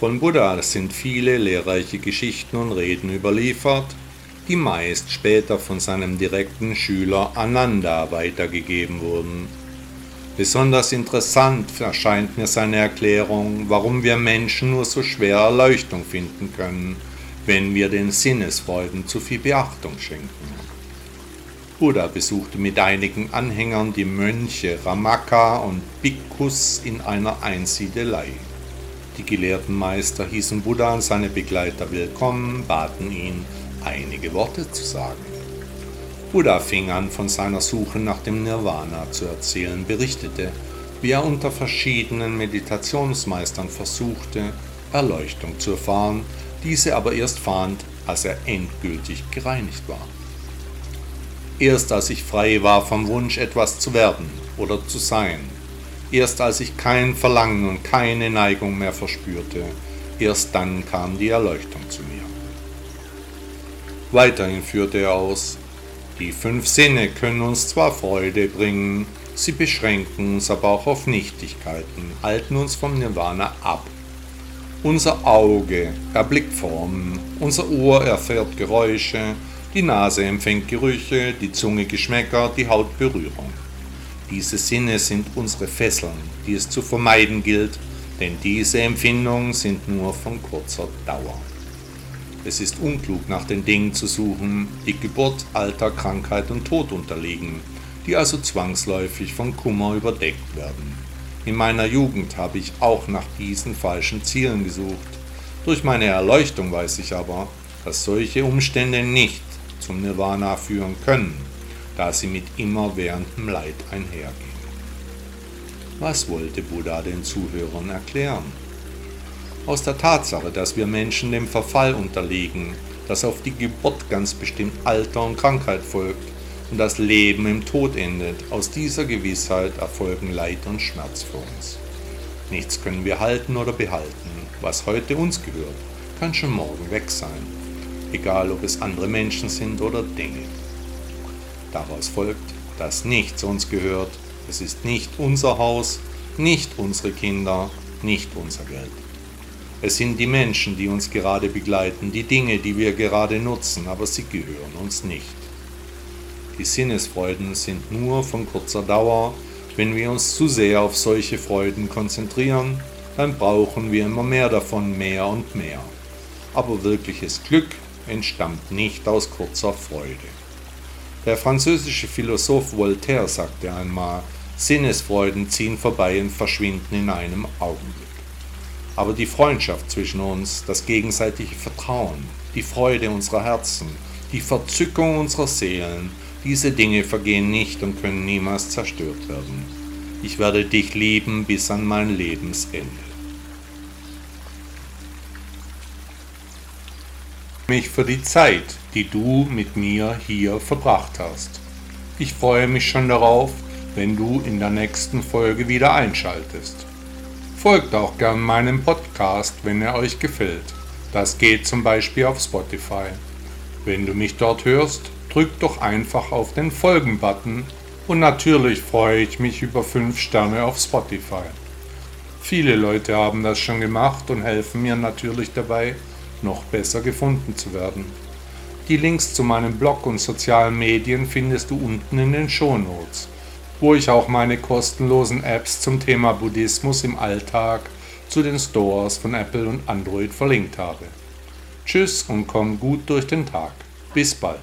von Buddha sind viele lehrreiche Geschichten und Reden überliefert, die meist später von seinem direkten Schüler Ananda weitergegeben wurden. Besonders interessant erscheint mir seine Erklärung, warum wir Menschen nur so schwer Erleuchtung finden können, wenn wir den Sinnesfreuden zu viel Beachtung schenken. Buddha besuchte mit einigen Anhängern die Mönche Ramaka und Bhikkhus in einer Einsiedelei. Die gelehrten Meister hießen Buddha und seine Begleiter willkommen, baten ihn, einige Worte zu sagen. Buddha fing an, von seiner Suche nach dem Nirvana zu erzählen, berichtete, wie er unter verschiedenen Meditationsmeistern versuchte, Erleuchtung zu erfahren, diese aber erst fand, als er endgültig gereinigt war. Erst als ich frei war vom Wunsch, etwas zu werden oder zu sein, Erst als ich kein Verlangen und keine Neigung mehr verspürte, erst dann kam die Erleuchtung zu mir. Weiterhin führte er aus, die fünf Sinne können uns zwar Freude bringen, sie beschränken uns aber auch auf Nichtigkeiten, halten uns vom Nirvana ab. Unser Auge erblickt Formen, unser Ohr erfährt Geräusche, die Nase empfängt Gerüche, die Zunge Geschmäcker, die Haut Berührung. Diese Sinne sind unsere Fesseln, die es zu vermeiden gilt, denn diese Empfindungen sind nur von kurzer Dauer. Es ist unklug, nach den Dingen zu suchen, die Geburt, Alter, Krankheit und Tod unterliegen, die also zwangsläufig von Kummer überdeckt werden. In meiner Jugend habe ich auch nach diesen falschen Zielen gesucht. Durch meine Erleuchtung weiß ich aber, dass solche Umstände nicht zum Nirvana führen können da sie mit immerwährendem Leid einhergehen. Was wollte Buddha den Zuhörern erklären? Aus der Tatsache, dass wir Menschen dem Verfall unterliegen, dass auf die Geburt ganz bestimmt Alter und Krankheit folgt und das Leben im Tod endet, aus dieser Gewissheit erfolgen Leid und Schmerz für uns. Nichts können wir halten oder behalten. Was heute uns gehört, kann schon morgen weg sein, egal ob es andere Menschen sind oder Dinge. Daraus folgt, dass nichts uns gehört. Es ist nicht unser Haus, nicht unsere Kinder, nicht unser Geld. Es sind die Menschen, die uns gerade begleiten, die Dinge, die wir gerade nutzen, aber sie gehören uns nicht. Die Sinnesfreuden sind nur von kurzer Dauer. Wenn wir uns zu sehr auf solche Freuden konzentrieren, dann brauchen wir immer mehr davon, mehr und mehr. Aber wirkliches Glück entstammt nicht aus kurzer Freude. Der französische Philosoph Voltaire sagte einmal, Sinnesfreuden ziehen vorbei und verschwinden in einem Augenblick. Aber die Freundschaft zwischen uns, das gegenseitige Vertrauen, die Freude unserer Herzen, die Verzückung unserer Seelen, diese Dinge vergehen nicht und können niemals zerstört werden. Ich werde dich lieben bis an mein Lebensende. mich für die Zeit, die du mit mir hier verbracht hast. Ich freue mich schon darauf, wenn du in der nächsten Folge wieder einschaltest. Folgt auch gern meinem Podcast, wenn er euch gefällt. Das geht zum Beispiel auf Spotify. Wenn du mich dort hörst, drück doch einfach auf den Folgen-Button und natürlich freue ich mich über 5 Sterne auf Spotify. Viele Leute haben das schon gemacht und helfen mir natürlich dabei, noch besser gefunden zu werden. Die Links zu meinem Blog und sozialen Medien findest du unten in den Shownotes, wo ich auch meine kostenlosen Apps zum Thema Buddhismus im Alltag zu den Stores von Apple und Android verlinkt habe. Tschüss und komm gut durch den Tag. Bis bald.